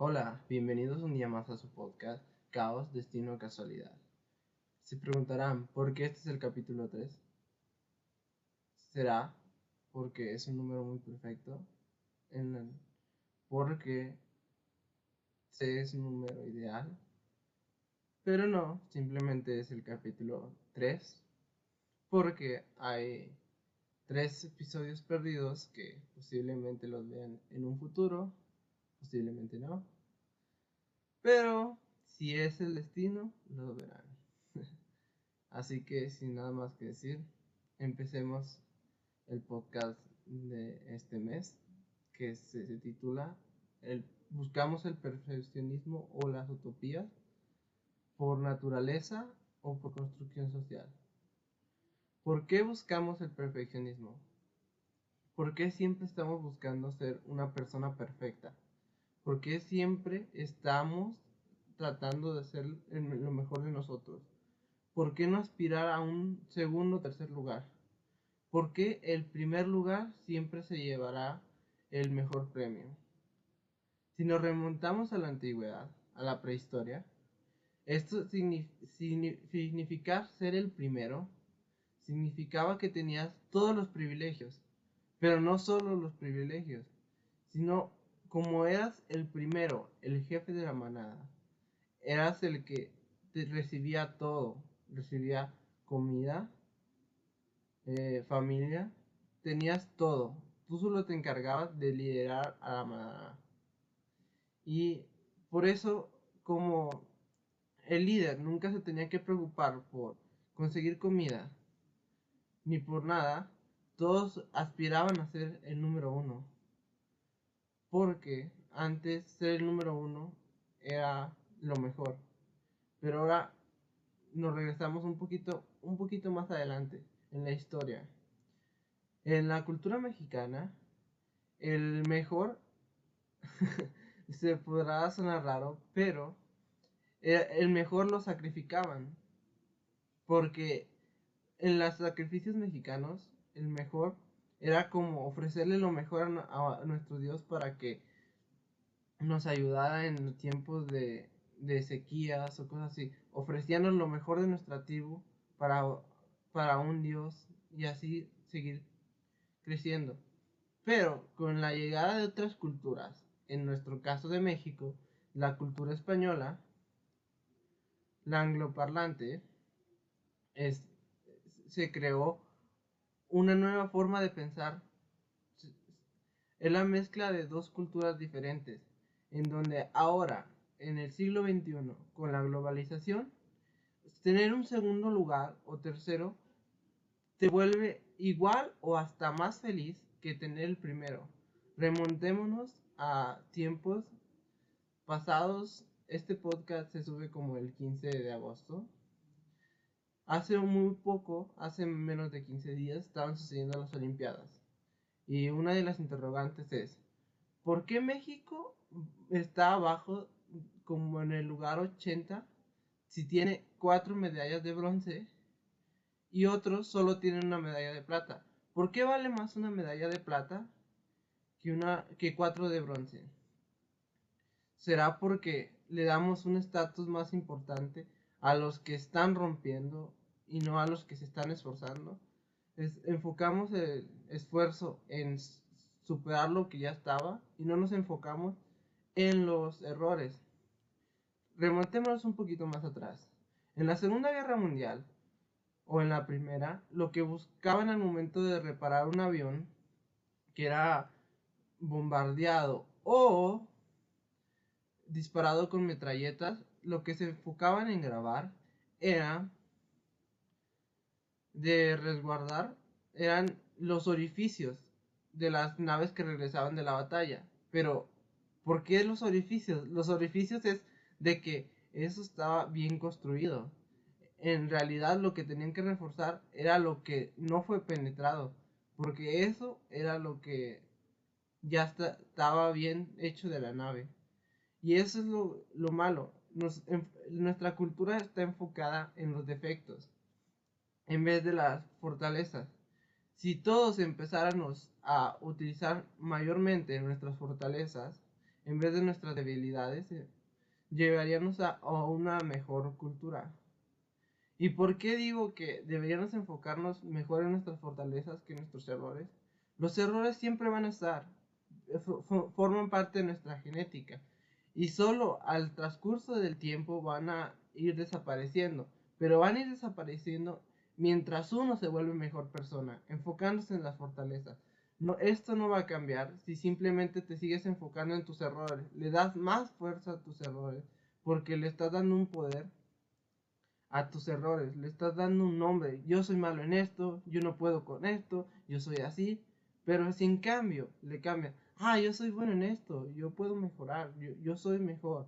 Hola, bienvenidos un día más a su podcast Caos, Destino, Casualidad. Se preguntarán, ¿por qué este es el capítulo 3? ¿Será porque es un número muy perfecto? En porque es un número ideal? Pero no, simplemente es el capítulo 3 porque hay tres episodios perdidos que posiblemente los vean en un futuro, posiblemente no. Pero si es el destino, lo verán. Así que sin nada más que decir, empecemos el podcast de este mes que se, titula Buscamos el perfeccionismo o las utopías por naturaleza o por construcción social. ¿Por qué buscamos el perfeccionismo? ¿Por qué siempre estamos buscando ser una persona perfecta? ¿Por qué siempre estamos tratando de ser lo mejor de nosotros? ¿Por qué no aspirar a un segundo o tercer lugar? ¿Por qué el primer lugar siempre se llevará el mejor premio? Si nos remontamos a la antigüedad, a la prehistoria, esto significa ser el primero significaba que tenías todos los privilegios, pero no solo los privilegios, sino como eras el primero, el jefe de la manada, eras el que te recibía todo, recibía comida, eh, familia, tenías todo, tú solo te encargabas de liderar a la manada. Y por eso, como el líder nunca se tenía que preocupar por conseguir comida, ni por nada, todos aspiraban a ser el número uno. Porque antes ser el número uno era lo mejor. Pero ahora nos regresamos un poquito, un poquito más adelante en la historia. En la cultura mexicana, el mejor se podrá sonar raro, pero el mejor lo sacrificaban. Porque en los sacrificios mexicanos, el mejor era como ofrecerle lo mejor a, nuestro Dios para que nos ayudara en tiempos de, sequías o cosas así. Ofrecíanos lo mejor de nuestra tribu para, para un Dios y así seguir creciendo. Pero con la llegada de otras culturas, en nuestro caso de México, la cultura española, la angloparlante, es, se creó una nueva forma de pensar. Es la mezcla de dos culturas diferentes, en donde ahora, en el siglo XXI, con la globalización, tener un segundo lugar o tercero te vuelve igual o hasta más feliz que tener el primero. Remontémonos a tiempos pasados. Este podcast se sube como el 15 de agosto. Hace muy poco, hace menos de 15 días, estaban sucediendo las Olimpiadas. Y una de las interrogantes es, ¿por qué México está abajo como en el lugar 80 si tiene cuatro medallas de bronce y otros solo tienen una medalla de plata? ¿Por qué vale más una medalla de plata que, una, que cuatro de bronce? ¿Será porque le damos un estatus más importante a los que están rompiendo y no a los que se están esforzando. enfocamos el esfuerzo en superar lo que ya estaba y no nos enfocamos en los errores. Remontémonos un poquito más atrás. En la Segunda Guerra Mundial o en la Primera, lo que buscaban al momento de reparar un avión que era bombardeado o disparado con metralletas, lo que se enfocaban en grabar era de resguardar eran los orificios de las naves que regresaban de la batalla. Pero, ¿por qué los orificios? Los orificios es de que eso estaba bien construido. En realidad lo que tenían que reforzar era lo que no fue penetrado. Porque eso era lo que ya estaba bien hecho de la nave. Y eso es lo, lo malo. nuestra cultura está enfocada en los defectos en vez de las fortalezas. Si todos empezáramos a utilizar mayormente nuestras fortalezas en vez de nuestras debilidades, eh, llevaríamos a, a una mejor cultura. ¿Y por qué digo que deberíamos enfocarnos mejor en nuestras fortalezas que en nuestros errores? Los errores siempre van a estar, eh, forman parte de nuestra genética y solo al transcurso del tiempo van a ir desapareciendo, pero van a ir desapareciendo mientras uno se vuelve mejor persona, enfocándose en las fortalezas. Esto no va a cambiar si simplemente te sigues enfocando en tus errores, le das más fuerza a tus errores, porque le estás dando un poder a tus errores, le estás dando un nombre, yo soy malo en esto, yo no puedo con esto, yo soy así, pero si en cambio le cambia, ah, yo soy bueno en esto, yo puedo mejorar, yo soy mejor.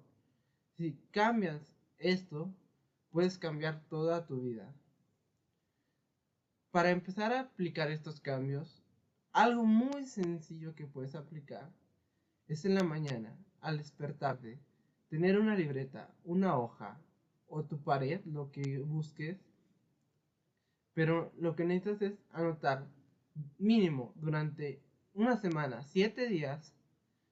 Si cambias esto, puedes cambiar toda tu vida. Para empezar a aplicar estos cambios, algo muy sencillo que puedes aplicar es en la mañana, al despertarte, tener una libreta, una hoja o tu pared, lo que busques, pero lo que necesitas es anotar mínimo durante una semana, siete días,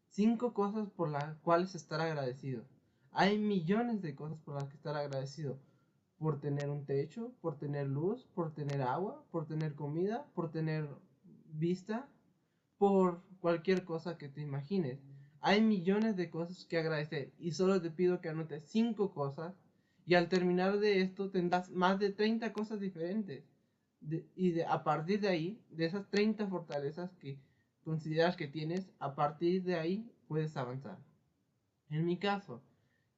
cinco cosas por las cuales estar agradecido. Hay millones de cosas por las que estar agradecido. Por tener un techo, por tener luz, por tener agua, por tener comida, por tener vista, por cualquier cosa que te imagines. Hay millones de cosas que agradecer y solo te pido que anotes cinco cosas y al terminar de esto tendrás más de 30 cosas diferentes. y a partir de ahí, de esas 30 fortalezas que consideras que tienes, a partir de ahí puedes avanzar. En mi caso,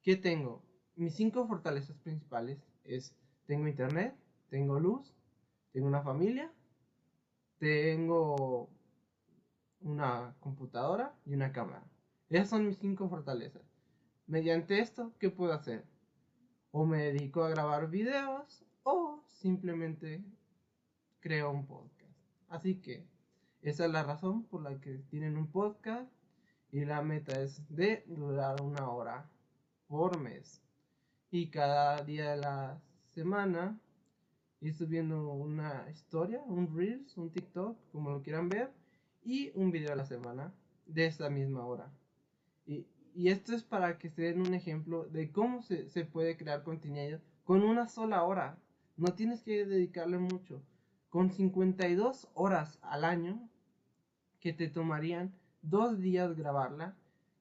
¿qué tengo? Mis cinco fortalezas principales es, tengo internet, tengo luz, tengo una familia, tengo una computadora y una cámara. Esas son mis cinco fortalezas. Mediante esto, ¿qué puedo hacer? O me dedico a grabar videos o simplemente creo un podcast. Así que esa es la razón por la que tienen un podcast y la meta es de durar una hora por mes. Y cada día de la semana ir subiendo una historia, un Reels, un TikTok, como lo quieran ver, y un video a la semana de esta misma hora. Y, y esto es para que se den un ejemplo de cómo se, se puede crear contenido con una sola hora. No tienes que dedicarle mucho. Con 52 horas al año que te tomarían dos días grabarla,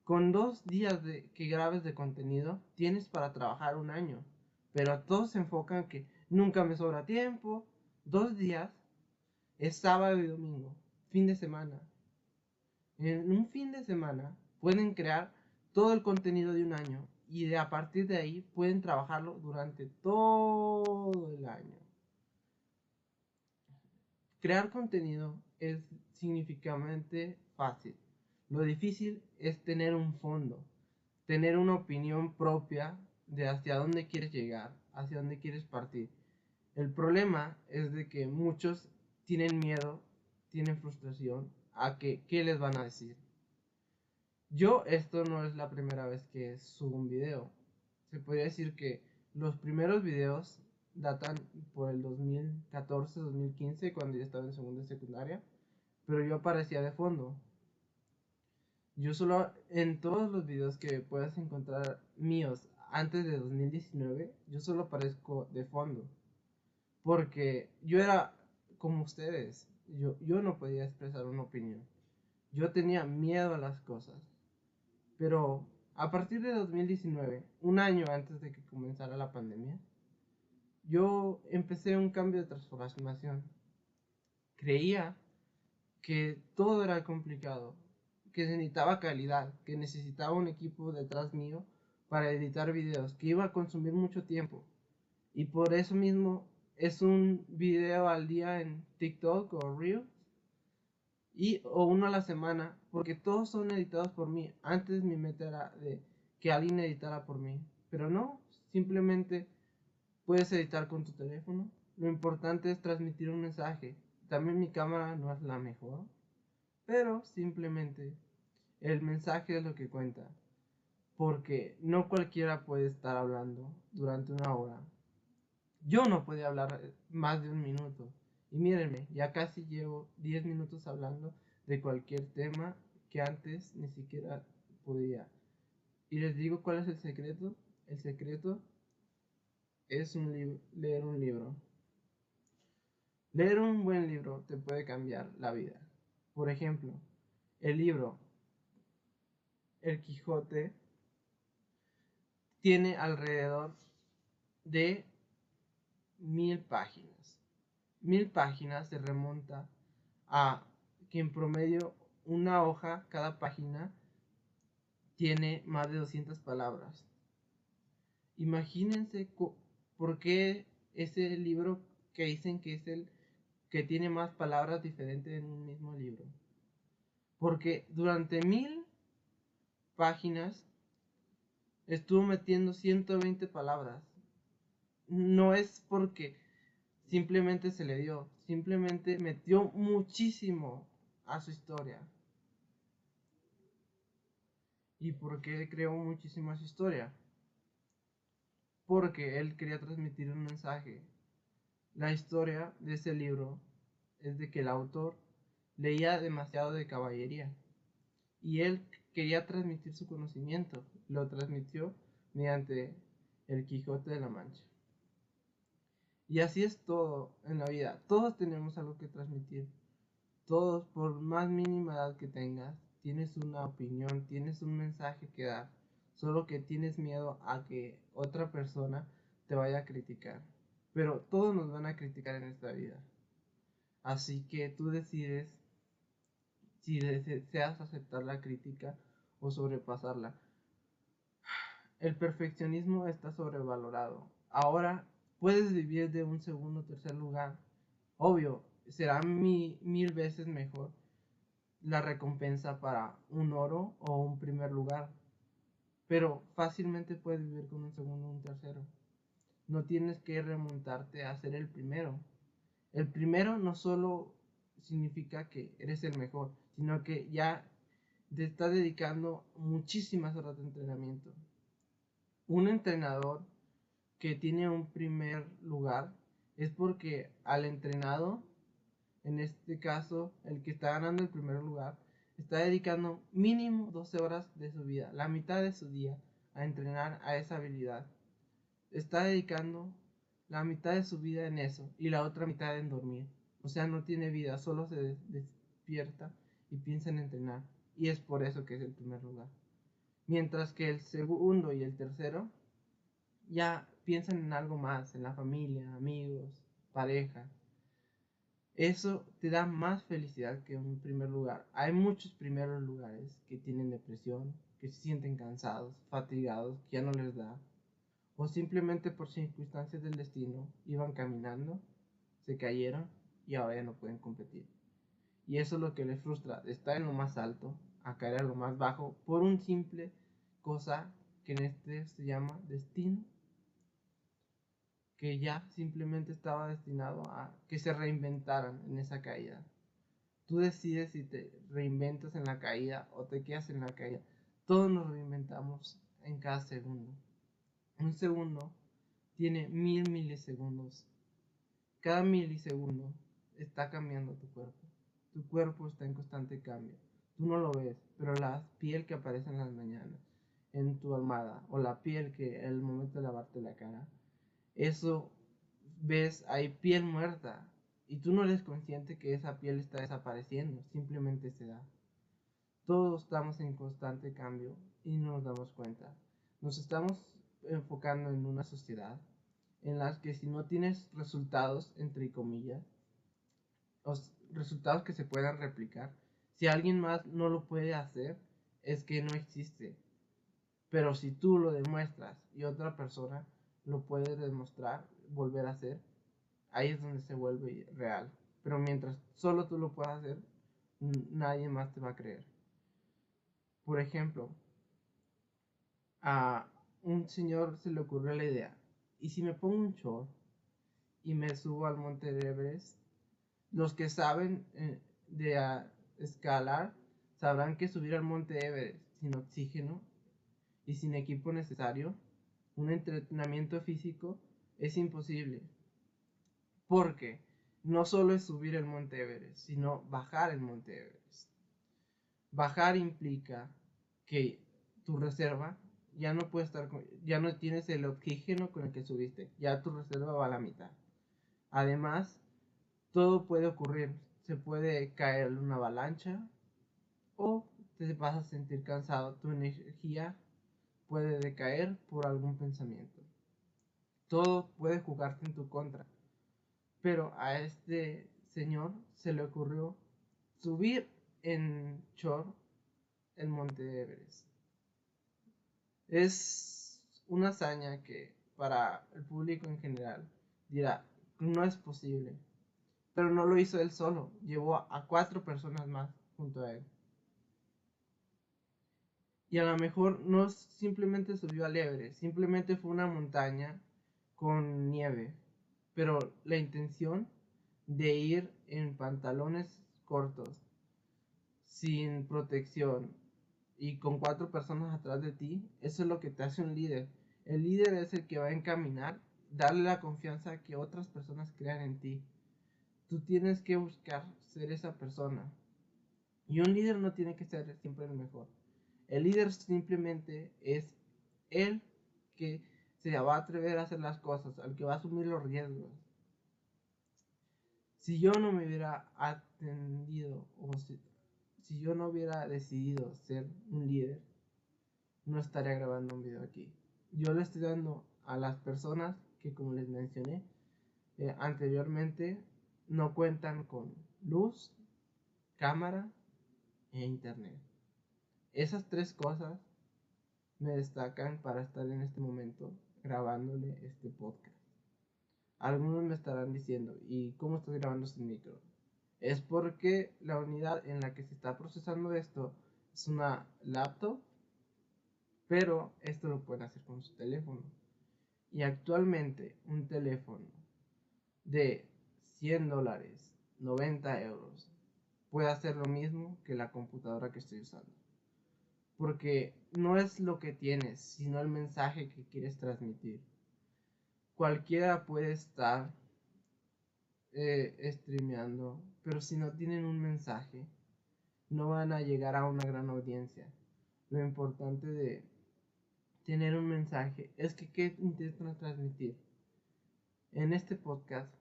con dos días de, que grabes de contenido, tienes para trabajar un año. Pero todos se enfocan que nunca me sobra tiempo. Dos días es sábado y domingo, fin de semana. En un fin de semana pueden crear todo el contenido de un año y de, a partir de ahí pueden trabajarlo durante todo el año. Crear contenido es significativamente fácil. Lo difícil es tener un fondo, tener una opinión propia de hacia dónde quieres llegar, hacia dónde quieres partir. El problema es de que muchos tienen miedo, tienen frustración a que qué les van a decir. Yo esto no es la primera vez que subo un video. Se podría decir que los primeros videos datan por el 2014-2015 cuando yo estaba en segunda y secundaria, pero yo aparecía de fondo. Yo solo en todos los videos que puedas encontrar míos antes de 2019, yo solo aparezco de fondo. Porque yo era como ustedes, yo, yo no podía expresar una opinión. Yo tenía miedo a las cosas. Pero a partir de 2019, un año antes de que comenzara la pandemia, yo empecé un cambio de transformación. Creía que todo era complicado, que necesitaba calidad, que necesitaba un equipo detrás mío para editar videos, que iba a consumir mucho tiempo. Y por eso mismo es un video al día en TikTok o Reels y o uno a la semana, porque todos son editados por mí. Antes mi meta era de que alguien editara por mí, pero no, simplemente puedes editar con tu teléfono. Lo importante es transmitir un mensaje. También mi cámara no es la mejor, pero simplemente el mensaje es lo que cuenta. Porque no cualquiera puede estar hablando durante una hora. Yo no podía hablar más de un minuto. Y mírenme, ya casi llevo 10 minutos hablando de cualquier tema que antes ni siquiera podía. Y les digo cuál es el secreto. El secreto es un leer un libro. Leer un buen libro te puede cambiar la vida. Por ejemplo, el libro El Quijote tiene alrededor de mil páginas. Mil páginas se remonta a que en promedio una hoja, cada página, tiene más de 200 palabras. Imagínense por qué ese libro que dicen que es el que tiene más palabras diferentes en un mismo libro. Porque durante mil páginas estuvo metiendo 120 palabras. No es porque simplemente se le dio, simplemente metió muchísimo a su historia. ¿Y por qué creó muchísimo a su historia? Porque él quería transmitir un mensaje. La historia de ese libro es de que el autor leía demasiado de caballería y él quería transmitir su conocimiento, lo transmitió mediante el Quijote de la Mancha. Y así es todo en la vida, todos tenemos algo que transmitir, todos, por más mínima edad que tengas, tienes una opinión, tienes un mensaje que dar, solo que tienes miedo a que otra persona te vaya a criticar. Pero todos nos van a criticar en esta vida. Así que tú decides si deseas aceptar la crítica o sobrepasarla. El perfeccionismo está sobrevalorado. Ahora puedes vivir de un segundo o tercer lugar. Obvio, será mil veces mejor la recompensa para un oro o un primer lugar. Pero fácilmente puedes vivir con un segundo o un tercero. No tienes que remontarte a ser el primero. El primero no solo significa que eres el mejor, sino que ya te está dedicando muchísimas horas de entrenamiento. Un entrenador que tiene un primer lugar es porque al entrenado, en este caso el que está ganando el primer lugar, está dedicando mínimo 12 horas de su vida, la mitad de su día, a entrenar a esa habilidad. Está dedicando la mitad de su vida en eso y la otra mitad en dormir. O sea, no tiene vida, solo se despierta y piensa en entrenar. Y es por eso que es el primer lugar. Mientras que el segundo y el tercero ya piensan en algo más, en la familia, amigos, pareja. Eso te da más felicidad que un primer lugar. Hay muchos primeros lugares que tienen depresión, que se sienten cansados, fatigados, que ya no les da, o simplemente por circunstancias del destino iban caminando, se cayeron y ahora ya no pueden competir. Y eso es lo que les frustra, de estar en lo más alto a caer a lo más bajo por un simple cosa que en este se llama destino, que ya simplemente estaba destinado a que se reinventaran en esa caída. Tú decides si te reinventas en la caída o te quedas en la caída. Todos nos reinventamos en cada segundo. Un segundo tiene mil milisegundos. Cada milisegundo está cambiando tu cuerpo. Tu cuerpo está en constante cambio. Tú no lo ves, pero la piel que aparece en las mañanas en tu almohada o la piel que el momento de lavarte la cara, eso ves, hay piel muerta y tú no eres consciente que esa piel está desapareciendo, simplemente se da. Todos estamos en constante cambio y no nos damos cuenta. Nos estamos enfocando en una sociedad en la que si no tienes resultados, entre comillas, resultados que se puedan replicar, si alguien más no lo puede hacer, es que no existe. Pero si tú lo demuestras y otra persona lo puede demostrar, volver a hacer, ahí es donde se vuelve real. Pero mientras solo tú lo puedas hacer, nadie más te va a creer. Por ejemplo, a un señor se le ocurrió la idea, ¿y si me pongo un short y me subo al monte Everest? Los que saben eh, de escalar sabrán que subir al monte Everest sin oxígeno y sin equipo necesario, un entrenamiento físico, es imposible. Porque no solo es subir el monte Everest, sino bajar el monte Everest. Bajar implica que tu reserva ya no puedes estar ya no tienes el oxígeno con el que subiste, ya tu reserva va a la mitad. Además, todo puede ocurrir, se puede caer una avalancha o te vas a sentir cansado, tu energía puede decaer por algún pensamiento. Todo puede jugarte en tu contra. Pero a este señor se le ocurrió subir en Chor el monte Everest. Es una hazaña que para el público en general dirá, no es posible. Pero no lo hizo él solo, llevó a cuatro personas más junto a él. Y a lo mejor no simplemente subió al Everest, simplemente fue una montaña con nieve. Pero la intención de ir en pantalones cortos, sin protección y con cuatro personas atrás de ti, eso es lo que te hace un líder. El líder es el que va a encaminar, darle la confianza que otras personas crean en ti. Tú tienes que buscar ser esa persona. Y un líder no tiene que ser siempre el mejor. El líder simplemente es el que se va a atrever a hacer las cosas, al que va a asumir los riesgos. Si yo no me hubiera atendido o yo no hubiera decidido ser un líder, no estaría grabando un video aquí. Yo le estoy dando a las personas que, como les mencioné eh, anteriormente, no cuentan con luz, cámara e internet. Esas tres cosas me destacan para estar en este momento grabándole este podcast. Algunos me estarán diciendo, ¿y cómo estás grabando sin micro? Es porque la unidad en la que se está procesando esto es una laptop, pero esto lo pueden hacer con su teléfono. Y actualmente un teléfono de 100 dólares, 90 euros, puede hacer lo mismo que la computadora que estoy usando. Porque no es lo que tienes, sino el mensaje que quieres transmitir. Cualquiera puede estar eh, streameando, pero si no tienen un mensaje, no van a llegar a una gran audiencia. Lo importante de tener un mensaje es que qué intentan transmitir. En este podcast,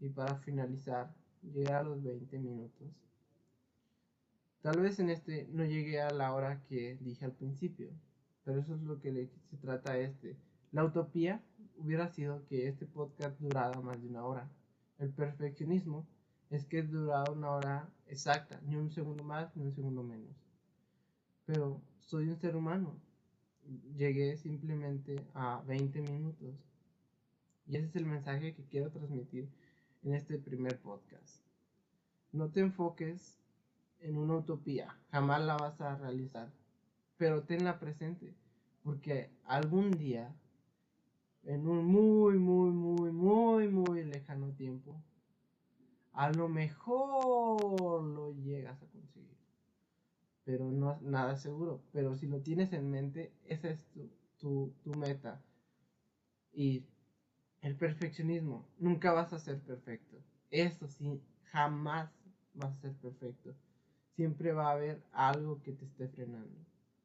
y para finalizar, llegar a los 20 minutos Tal vez en este no llegué a la hora que dije al principio, pero eso es lo que se trata este. La utopía hubiera sido que este podcast durara más de una hora. El perfeccionismo es que durara una hora exacta, ni un segundo más ni un segundo menos. Pero soy un ser humano. Llegué simplemente a 20 minutos. Y ese es el mensaje que quiero transmitir en este primer podcast. No te enfoques en una utopía, jamás la vas a realizar, pero tenla presente, porque algún día, en un muy, muy, muy, muy, muy lejano tiempo, a lo mejor lo llegas a conseguir, pero no es nada seguro, pero si lo tienes en mente, esa es tu, tu meta. Y el perfeccionismo, nunca vas a ser perfecto. Eso sí, jamás vas a ser perfecto siempre va a haber algo que te esté frenando.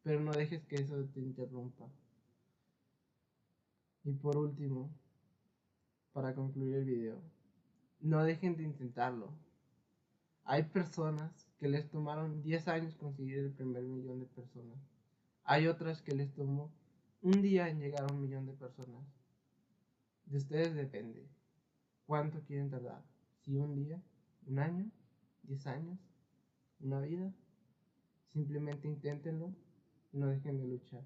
Pero no dejes que eso te interrumpa. Y por último, para concluir el video, no dejen de intentarlo. Hay personas que les tomaron 10 años conseguir el primer millón de personas. Hay otras que les tomó un día en llegar a un millón de personas. De ustedes depende. ¿Cuánto quieren tardar? ¿Si un día? ¿Un año? ¿10 años? una vida. Simplemente inténtenlo y no dejen de luchar.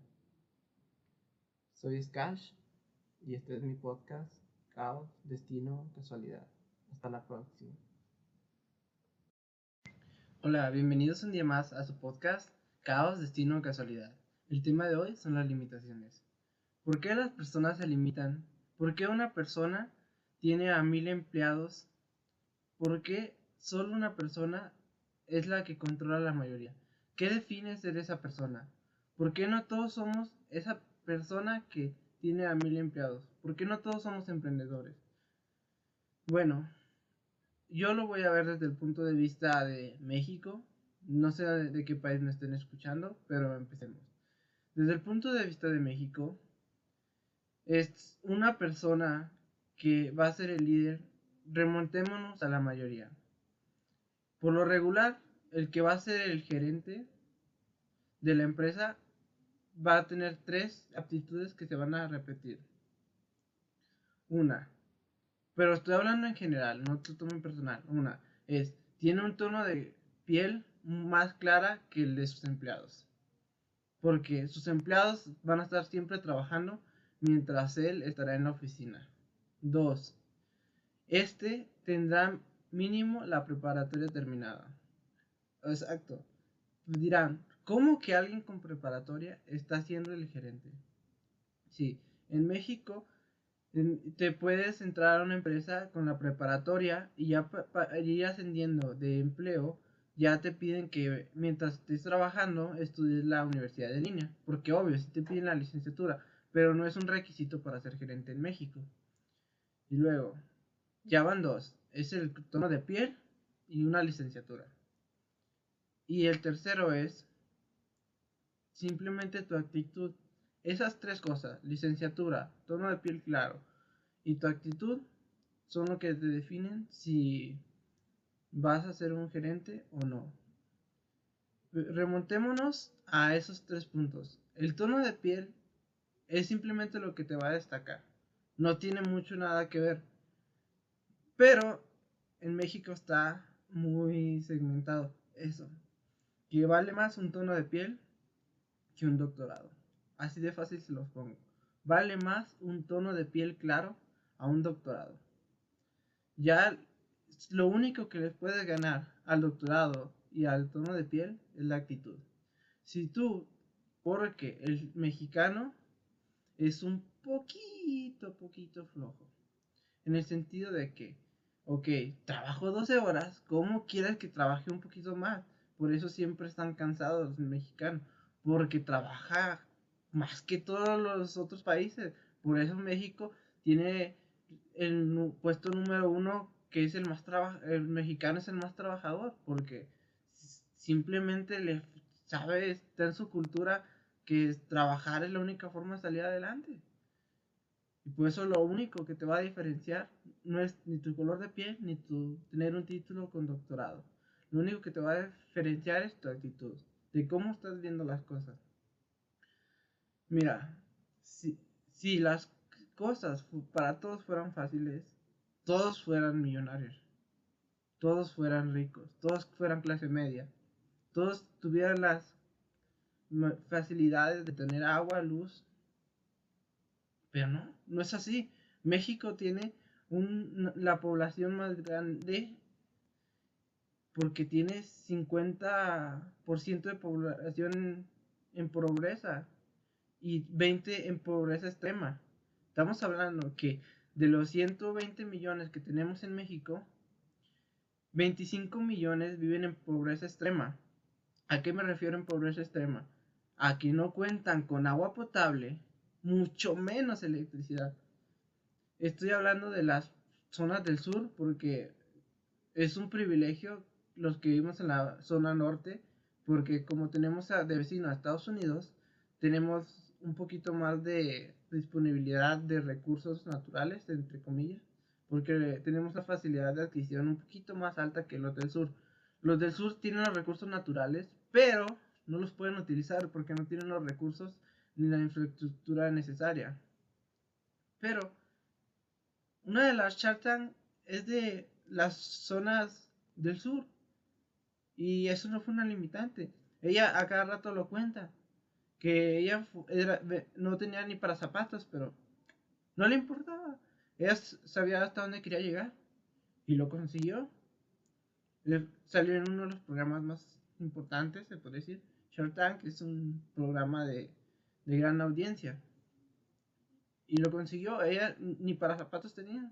Soy Skash y este es mi podcast Caos, Destino, Casualidad. Hasta la próxima. Hola, bienvenidos un día más a su podcast Caos, Destino, Casualidad. El tema de hoy son las limitaciones. ¿Por qué las personas se limitan? ¿Por qué una persona tiene a mil empleados? ¿Por qué solo una persona es la que controla la mayoría. ¿Qué define ser esa persona? ¿Por qué no todos somos esa persona que tiene a mil empleados? ¿Por qué no todos somos emprendedores? Bueno, yo lo voy a ver desde el punto de vista de México. No sé de qué país me estén escuchando, pero empecemos. Desde el punto de vista de México, es una persona que va a ser el líder. Remontémonos a la mayoría. Por lo regular, el que va a ser el gerente de la empresa va a tener tres aptitudes que se van a repetir. Una, pero estoy hablando en general, no te tomo en personal. Una es, tiene un tono de piel más clara que el de sus empleados. Porque sus empleados van a estar siempre trabajando mientras él estará en la oficina. Dos, este tendrá mínimo la preparatoria terminada. Exacto. Dirán, ¿cómo que alguien con preparatoria está siendo el gerente? Sí, en México te puedes entrar a una empresa con la preparatoria y ya para ir ascendiendo de empleo, ya te piden que mientras estés trabajando estudies la universidad de línea. Porque obvio, si te piden la licenciatura, pero no es un requisito para ser gerente en México. Y luego, ya van dos. Es el tono de piel y una licenciatura. Y el tercero es simplemente tu actitud. Esas tres cosas, licenciatura, tono de piel claro y tu actitud, son lo que te definen si vas a ser un gerente o no. Remontémonos a esos tres puntos. El tono de piel es simplemente lo que te va a destacar. No tiene mucho nada que ver. Pero en México está muy segmentado eso. Que vale más un tono de piel que un doctorado. Así de fácil se los pongo. Vale más un tono de piel claro a un doctorado. Ya lo único que les puede ganar al doctorado y al tono de piel es la actitud. Si tú, porque el mexicano es un poquito, poquito flojo. En el sentido de que ok, trabajo 12 horas, ¿cómo quieres que trabaje un poquito más? Por eso siempre están cansados los mexicanos, porque trabaja más que todos los otros países. Por eso México tiene el puesto número uno, que es el más el mexicano es el más trabajador, porque simplemente le sabe, está en su cultura que trabajar es la única forma de salir adelante. Y por eso lo único que te va a diferenciar no es ni tu color de piel ni tu tener un título con doctorado. Lo único que te va a diferenciar es tu actitud, de cómo estás viendo las cosas. Mira, si, las cosas para todos fueran fáciles, todos fueran millonarios, todos fueran ricos, todos fueran clase media, todos tuvieran las facilidades de tener agua, luz, pero no, no es así. México tiene la población más grande porque tiene 50% de población en pobreza y 20 en pobreza extrema. Estamos hablando que de los 120 millones que tenemos en México, 25 millones viven en pobreza extrema. ¿A qué me refiero en pobreza extrema? A que no cuentan con agua potable, mucho menos electricidad. Estoy hablando de las zonas del sur porque es un privilegio los que vivimos en la zona norte porque como tenemos a, de vecino a Estados Unidos, tenemos un poquito más de disponibilidad de recursos naturales, entre comillas, porque tenemos la facilidad de adquisición un poquito más alta que los del sur. Los del sur tienen los recursos naturales, pero no los pueden utilizar porque no tienen los recursos ni la infraestructura necesaria. Pero una de las Shark es de las zonas del sur. Y eso no fue una limitante. Ella a cada rato lo cuenta. Que ella no tenía ni para zapatos, pero no le importaba. Ella sabía hasta dónde quería llegar. Y lo consiguió. salió en uno de los programas más importantes, se puede decir. Shark Tank es un programa de de gran audiencia. Y lo consiguió, ella ni para zapatos tenía.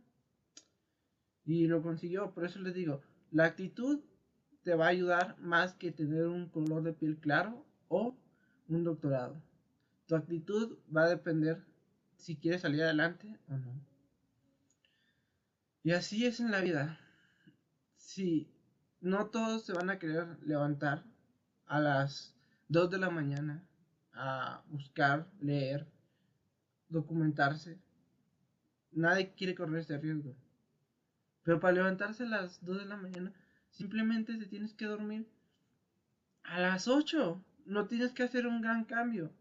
Y lo consiguió, por eso les digo, la actitud te va a ayudar más que tener un color de piel claro o un doctorado. Tu actitud va a depender si quieres salir adelante o no. Y así es en la vida. Si no todos se van a querer levantar a las 2 de la mañana a buscar, leer, documentarse. Nadie quiere correr ese riesgo. Pero para levantarse a las 2 de la mañana, simplemente te tienes que dormir a las 8. No tienes que hacer un gran cambio.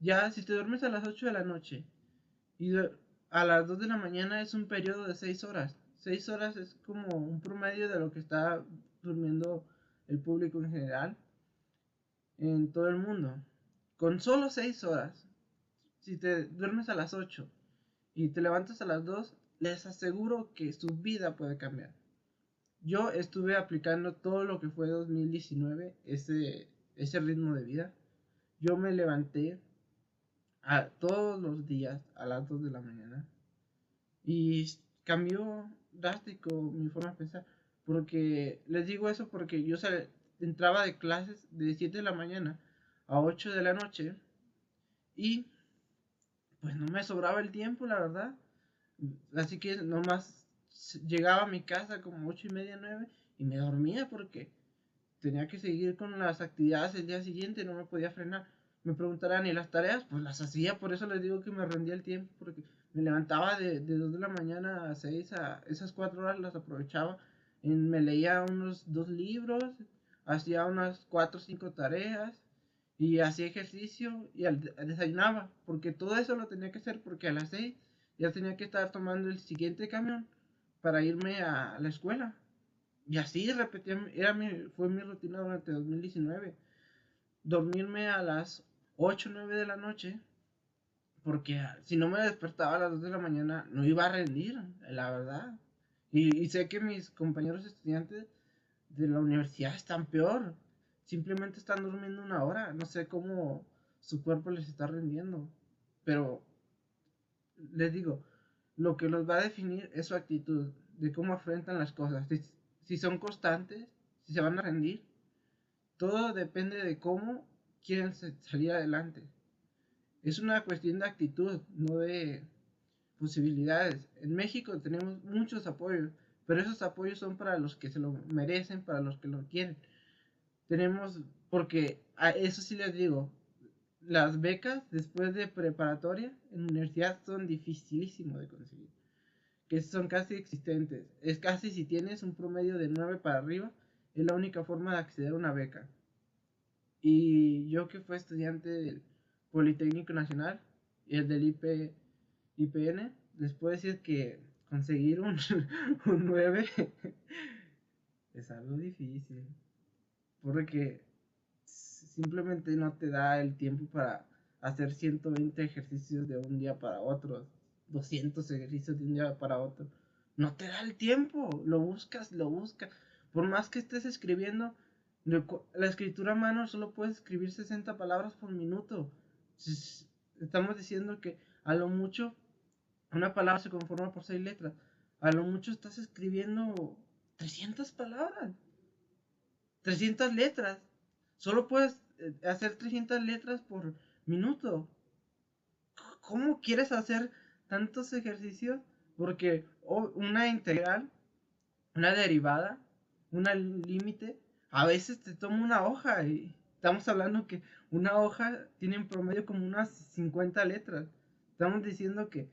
Ya, si te duermes a las 8 de la noche y a las 2 de la mañana es un periodo de 6 horas. 6 horas es como un promedio de lo que está durmiendo el público en general en todo el mundo. Con solo 6 horas, si te duermes a las 8 y te levantas a las 2, les aseguro que su vida puede cambiar. Yo estuve aplicando todo lo que fue 2019, ese, ese ritmo de vida. Yo me levanté a, todos los días a las 2 de la mañana y cambió drástico mi forma de pensar. Porque les digo eso porque yo entraba de clases de 7 de la mañana a 8 de la noche y pues no me sobraba el tiempo, la verdad. Así que nomás llegaba a mi casa como 8 y media, 9 y me dormía porque tenía que seguir con las actividades el día siguiente, no me podía frenar. Me preguntarán, ¿y las tareas? Pues las hacía, por eso les digo que me rendía el tiempo, porque me levantaba de, de 2 de la mañana a 6, a esas 4 horas las aprovechaba. me leía unos dos libros, hacía unas 4 o 5 tareas y hacía ejercicio y desayunaba, porque todo eso lo tenía que hacer porque a las 6 ya tenía que estar tomando el siguiente camión para irme a la escuela. Y así repetía, era mi, fue mi rutina durante 2019. Dormirme a las 8 o 9 de la noche porque si no me despertaba a las 2 de la mañana, no iba a rendir, la verdad. Y, sé que mis compañeros estudiantes de la universidad están peor. Simplemente están durmiendo una hora. No sé cómo su cuerpo les está rendiendo. Pero les digo, lo que los va a definir es su actitud, de cómo afrontan las cosas. Si son constantes, si se van a rendir. Todo depende de cómo quieren salir adelante. Es una cuestión de actitud, no de posibilidades. En México tenemos muchos apoyos, pero esos apoyos son para los que se lo merecen, para los que lo quieren. Tenemos, porque eso sí les digo, las becas después de preparatoria en universidad son dificilísimo de conseguir, que son casi existentes. Es casi si tienes un promedio de 9 para arriba, es la única forma de acceder a una beca. Y yo que fui estudiante del Politécnico Nacional y el del IP, IPN, les puedo decir que conseguir un, un 9 es algo difícil. Porque simplemente no te da el tiempo para hacer 120 ejercicios de un día para otro, 200 ejercicios de un día para otro. No te da el tiempo, lo buscas, lo buscas. Por más que estés escribiendo, la escritura a mano solo puedes escribir 60 palabras por minuto. Estamos diciendo que a lo mucho una palabra se conforma por seis letras. A lo mucho estás escribiendo 300 palabras. 300 letras. Solo puedes eh, hacer 300 letras por minuto. ¿Cómo quieres hacer tantos ejercicios? Porque una integral, una derivada, una límite, a veces te toma una hoja y estamos hablando que una hoja tiene en promedio como unas 50 letras. Estamos diciendo que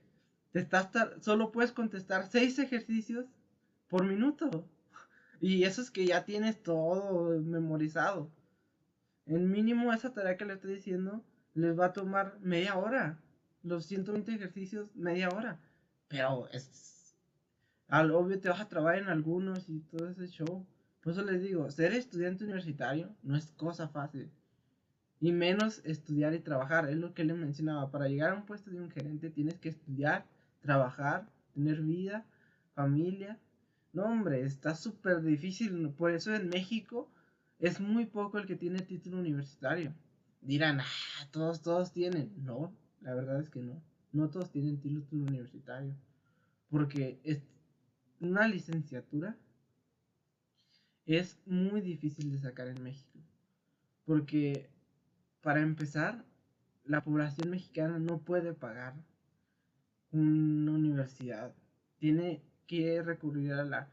te estás solo puedes contestar 6 ejercicios por minuto. Y eso es que ya tienes todo memorizado. En mínimo esa tarea que le estoy diciendo les va a tomar media hora. Los 120 ejercicios, media hora. Pero es... Al obvio te vas a trabajar en algunos y todo ese show. Por eso les digo, ser estudiante universitario no es cosa fácil. Y menos estudiar y trabajar. Es lo que le mencionaba. Para llegar a un puesto de un gerente tienes que estudiar, trabajar, tener vida, familia. No, hombre, está súper difícil. Por eso en México es muy poco el que tiene título universitario. Dirán, ah, todos, todos tienen. No, la verdad es que no. No todos tienen título universitario. Porque es una licenciatura es muy difícil de sacar en México. Porque para empezar, la población mexicana no puede pagar una universidad. Tiene que recurrir a las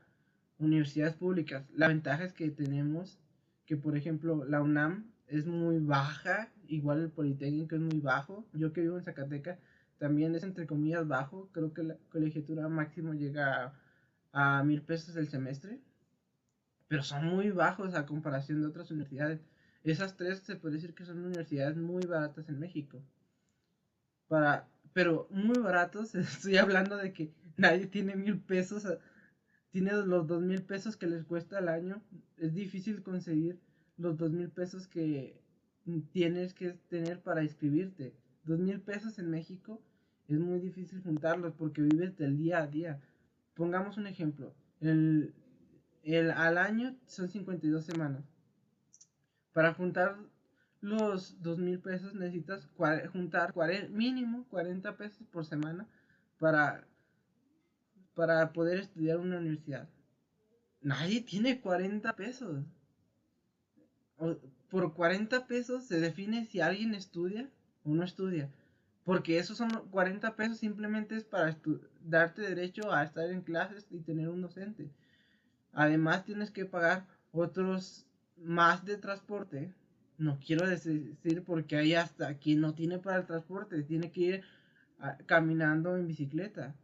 universidades públicas. La ventaja es que tenemos que, por ejemplo, la UNAM es muy baja, igual el Politécnico es muy bajo. Yo que vivo en Zacatecas también es entre comillas bajo, creo que la colegiatura máximo llega a, mil pesos el semestre, pero son muy bajos a comparación de otras universidades. Esas tres se puede decir que son universidades muy baratas en México. Para, pero muy baratos, estoy hablando de que nadie tiene mil pesos, tiene los dos mil pesos que les cuesta al año. Es difícil conseguir los dos mil pesos que tienes que tener para inscribirte. Dos mil pesos en México es muy difícil juntarlos porque vives del día a día. Pongamos un ejemplo. El, el, al año son 52 semanas. Para juntar los dos mil pesos necesitas juntar mínimo 40 pesos por semana para, para poder estudiar una universidad. Nadie tiene 40 pesos por 40 pesos se define si alguien estudia o no estudia. Porque esos son 40 pesos simplemente es para darte derecho a estar en clases y tener un docente. Además tienes que pagar otros más de transporte. No quiero decir porque hay hasta quien no tiene para el transporte, tiene que ir caminando en bicicleta.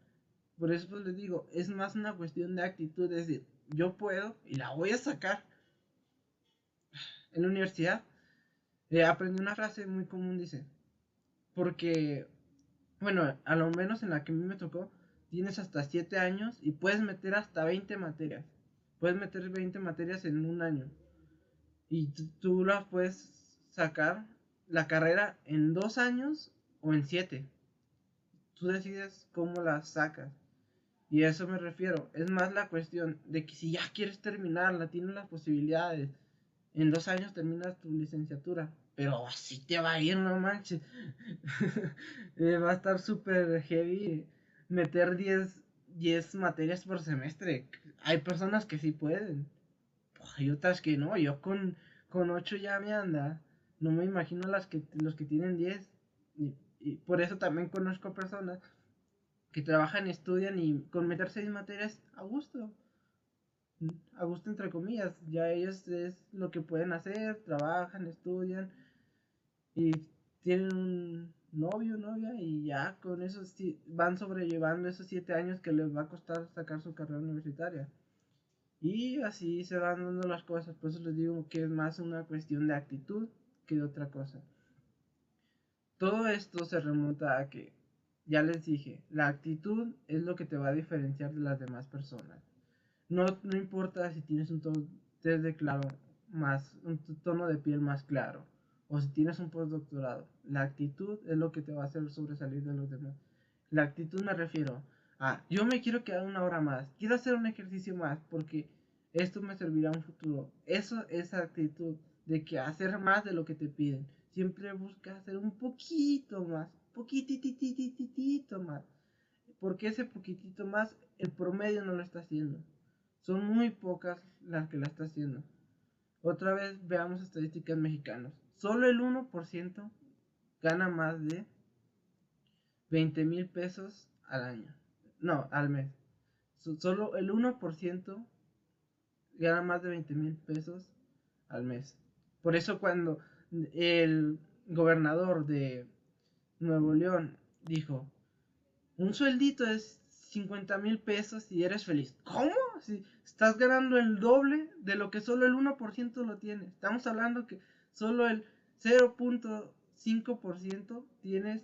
Por eso pues les digo, es más una cuestión de actitud, es decir, yo puedo y la voy a sacar en la universidad, eh, aprendí una frase muy común, dice, porque, bueno, a lo menos en la que a mí me tocó, tienes hasta 7 años y puedes meter hasta 20 materias. Puedes meter 20 materias en un año. Y tú las puedes sacar la carrera en 2 años o en 7. Tú decides cómo la sacas. Y a eso me refiero. Es más la cuestión de que si ya quieres terminarla, tienes las posibilidades en dos años terminas tu licenciatura. Pero así te va a ir, no manches. Eh, va a estar súper heavy meter 10, 10 materias por semestre. Hay personas que sí pueden. Hay otras que no. Yo con, con 8 ya me anda. No me imagino las que, los que tienen 10. Y, por eso también conozco personas que trabajan, estudian y con meter 6 materias a gusto a gusto entre comillas, ya ellos es lo que pueden hacer, trabajan, estudian y tienen un novio, novia y ya con eso van sobrellevando esos siete años que les va a costar sacar su carrera universitaria. Y así se van dando las cosas, por eso les digo que es más una cuestión de actitud que de otra cosa. Todo esto se remonta a que, ya les dije, la actitud es lo que te va a diferenciar de las demás personas. No, no importa si tienes un tono de claro más, un tono de piel más claro, o si tienes un postdoctorado. La actitud es lo que te va a hacer sobresalir de los demás. La actitud me refiero a, yo me quiero quedar una hora más, quiero hacer un ejercicio más, porque esto me servirá en un futuro. Eso es actitud de que hacer más de lo que te piden. Siempre busca hacer un poquito más, poquititititito más. Porque ese poquitito más, el promedio no lo está haciendo. Son muy pocas las que la está haciendo. Otra vez veamos estadísticas mexicanas. Solo el 1% gana más de 20 mil pesos al año. No, al mes. solo el 1% gana más de 20 mil pesos al mes. Por eso cuando el gobernador de Nuevo León dijo, un sueldito es 50 mil pesos y eres feliz. ¿Cómo? Si estás ganando el doble de lo que solo el 1% lo tiene. Estamos hablando que solo el 0.5% tienes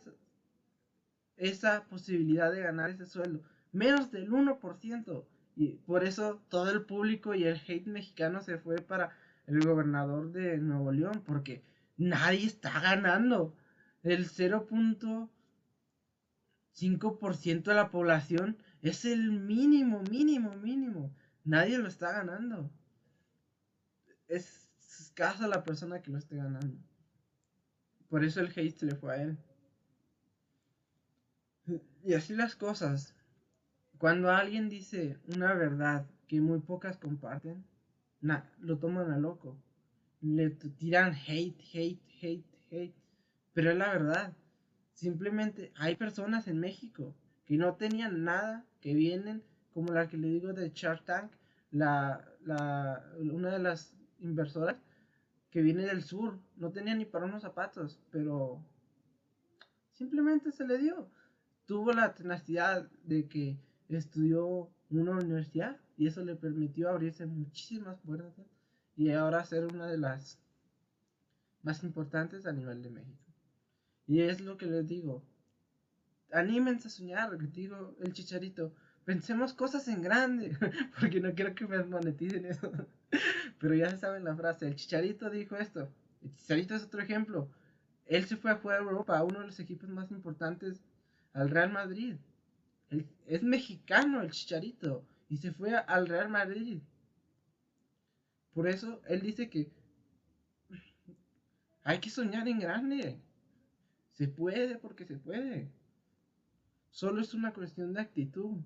esa posibilidad de ganar ese sueldo. Menos del 1%. Y por eso todo el público y el hate mexicano se fue para el gobernador de Nuevo León. Porque nadie está ganando. El 0.5% de la población es el mínimo, mínimo, mínimo. Nadie lo está ganando. Es escasa la persona que lo esté ganando. Por eso el hate se le fue a él. Y así las cosas. Cuando alguien dice una verdad que muy pocas comparten, lo toman a loco. Le tiran hate, hate, hate, hate. Pero es la verdad. Simplemente hay personas en México que no tenían nada, que vienen como la que le digo de Shark Tank, la, la, una de las inversoras, que viene del sur, no tenía ni para unos zapatos, pero simplemente se le dio. Tuvo la tenacidad de que estudió una universidad y eso le permitió abrirse muchísimas puertas y ahora ser una de las más importantes a nivel de México. Y es lo que les digo, anímense a soñar, que digo el chicharito, pensemos cosas en grande, porque no quiero que me moneticen eso. Pero ya saben la frase, el chicharito dijo esto, el chicharito es otro ejemplo. Él se fue a jugar a Europa, a uno de los equipos más importantes, al Real Madrid. es mexicano el chicharito y se fue al Real Madrid. Por eso él dice que hay que soñar en grande. Se puede porque se puede. Solo es una cuestión de actitud.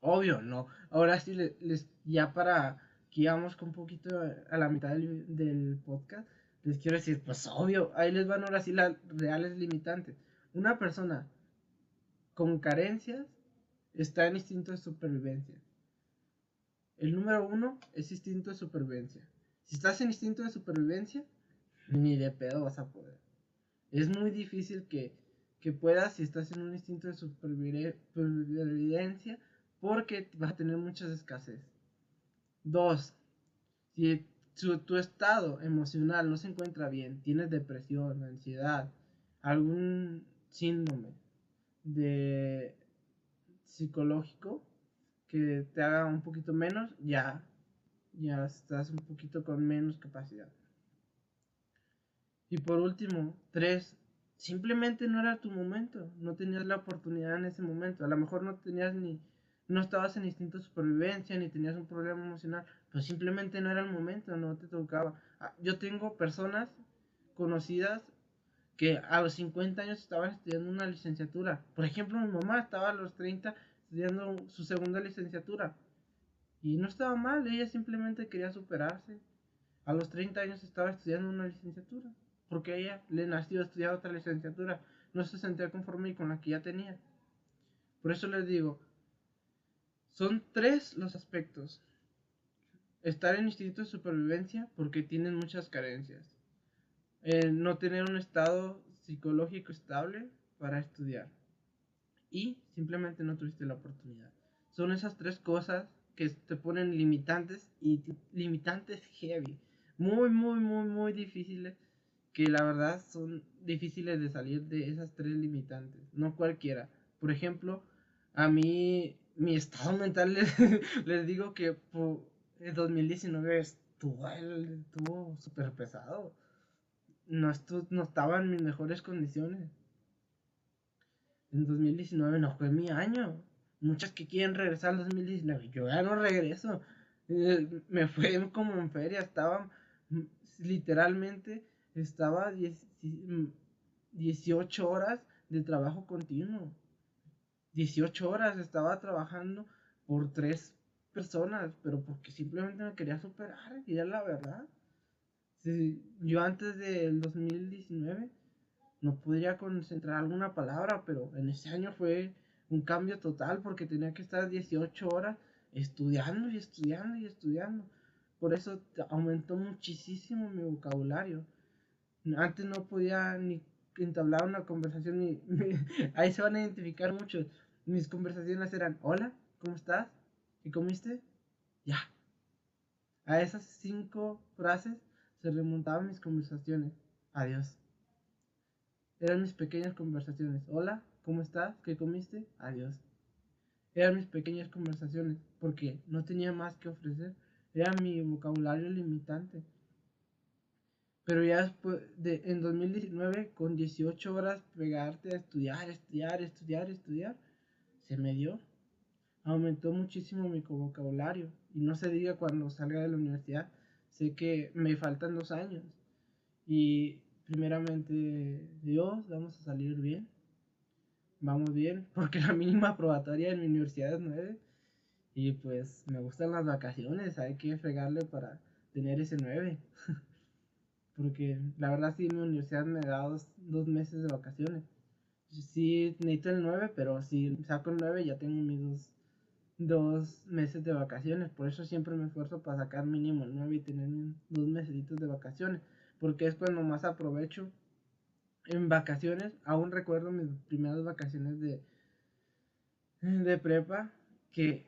Obvio, no. Ahora sí, les, ya para que íbamos con un poquito a la mitad del, podcast, les quiero decir, pues obvio, ahí les van ahora sí las reales limitantes. Una persona con carencias está en instinto de supervivencia. El número uno es instinto de supervivencia. Si estás en instinto de supervivencia, ni de pedo vas a poder. Es muy difícil que, puedas si estás en un instinto de supervivencia porque vas a tener muchas escasez. Dos, si tu, estado emocional no se encuentra bien, tienes depresión, ansiedad, algún síndrome de psicológico que te haga un poquito menos, ya, ya estás un poquito con menos capacidad. Y por último, tres, simplemente no era tu momento, no tenías la oportunidad en ese momento, a lo mejor no tenías ni, no estabas en instinto de supervivencia, ni tenías un problema emocional, pues simplemente no era el momento, no te tocaba. Ah, yo tengo personas conocidas que a los 50 años estaban estudiando una licenciatura. Por ejemplo, mi mamá estaba a los 30 estudiando su segunda licenciatura. Y no estaba mal, ella simplemente quería superarse. A los 30 años estaba estudiando una licenciatura, porque ella le nació estudiar otra licenciatura. No se sentía conforme con la que ya tenía. Por eso les digo, son tres los aspectos. Estar en instituto de supervivencia porque tienen muchas carencias. no tener un estado psicológico estable para estudiar y simplemente no tuviste la oportunidad. Son esas tres cosas que te ponen limitantes y limitantes heavy. Muy, muy, muy, muy difíciles. Que la verdad son difíciles de salir de esas tres limitantes. No cualquiera. Por ejemplo, a mí, mi estado mental, les, digo que el 2019 estuvo, estuvo súper pesado. No, no estaba en mis mejores condiciones en 2019 no fue mi año. Muchas que quieren regresar al 2019, yo ya no regreso. Eh, me fue como en feria, estaba mm, literalmente, estaba 18 mm, horas de trabajo continuo. 18 horas estaba trabajando por tres personas, pero porque simplemente me quería superar, y la verdad. yo antes del 2019 no podría concentrar alguna palabra, pero en ese año fue un cambio total porque tenía que estar 18 horas estudiando y estudiando y estudiando. Por eso aumentó muchísimo mi vocabulario. Antes no podía ni entablar una conversación, ni, ahí se van a identificar muchos. Mis conversaciones eran, hola, ¿cómo estás? ¿Qué comiste? Ya. A esas cinco frases se remontaban mis conversaciones. Adiós. Eran mis pequeñas conversaciones. Hola, ¿cómo estás? ¿Qué comiste? Adiós. Eran mis pequeñas conversaciones porque no tenía más que ofrecer. Era mi vocabulario limitante. Pero ya después, de, en 2019, con 18 horas, pegarte a estudiar, estudiar, estudiar, estudiar, se me dio. Aumentó muchísimo mi vocabulario. Y no se diga cuando salga de la universidad, sé que me faltan dos años. Y primeramente Dios, vamos a salir bien. Vamos bien, porque la mínima probatoria en mi universidad es 9. Y pues me gustan las vacaciones, hay que fregarle para tener ese 9. porque la verdad sí, mi universidad me da dos, meses de vacaciones. Sí, necesito el 9, pero si saco el 9 ya tengo mis dos, dos meses de vacaciones. Por eso siempre me esfuerzo para sacar mínimo nueve y tener dos meses de vacaciones. Porque es cuando más aprovecho en vacaciones. Aún recuerdo mis primeras vacaciones de, de prepa. Que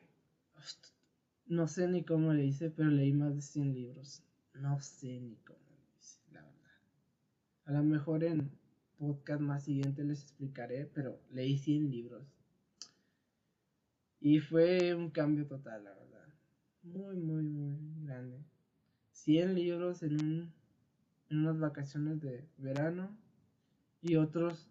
no sé ni cómo le hice, pero leí más de 100 libros. No sé ni cómo le hice, la verdad. A lo mejor en podcast más siguiente les explicaré, pero leí 100 libros. Y fue un cambio total, la verdad. Muy, muy, muy grande. 100 libros en, un, en unas vacaciones de verano y otros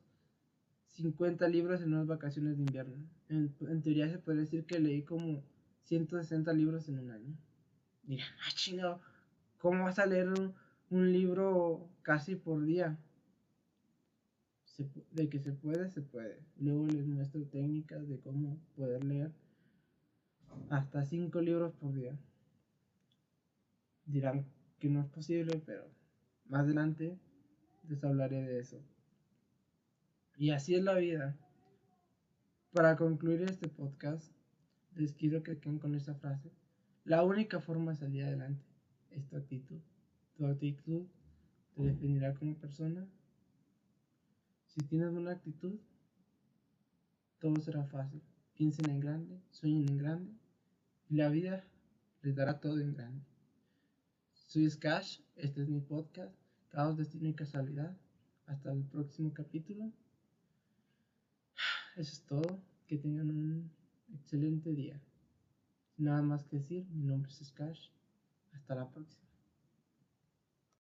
50 libros en unas vacaciones de invierno. En, teoría se puede decir que leí como 160 libros en un año. Mira, ah, chingado, ¿cómo vas a leer un, libro casi por día? de que se puede, se puede. Luego les muestro técnicas de cómo poder leer hasta 5 libros por día. Dirán que no es posible, pero más adelante les hablaré de eso. Y así es la vida. Para concluir este podcast, les quiero que queden con esta frase. La única forma de salir adelante es tu actitud. Tu actitud te definirá como persona. Si tienes una actitud, todo será fácil. Piensen en grande, sueñen en grande y la vida les dará todo en grande. Soy Skash, este es mi podcast, Caos, Destino y Casualidad. Hasta el próximo capítulo. Eso es todo. Que tengan un excelente día. Nada más que decir, mi nombre es Skash. Hasta la próxima.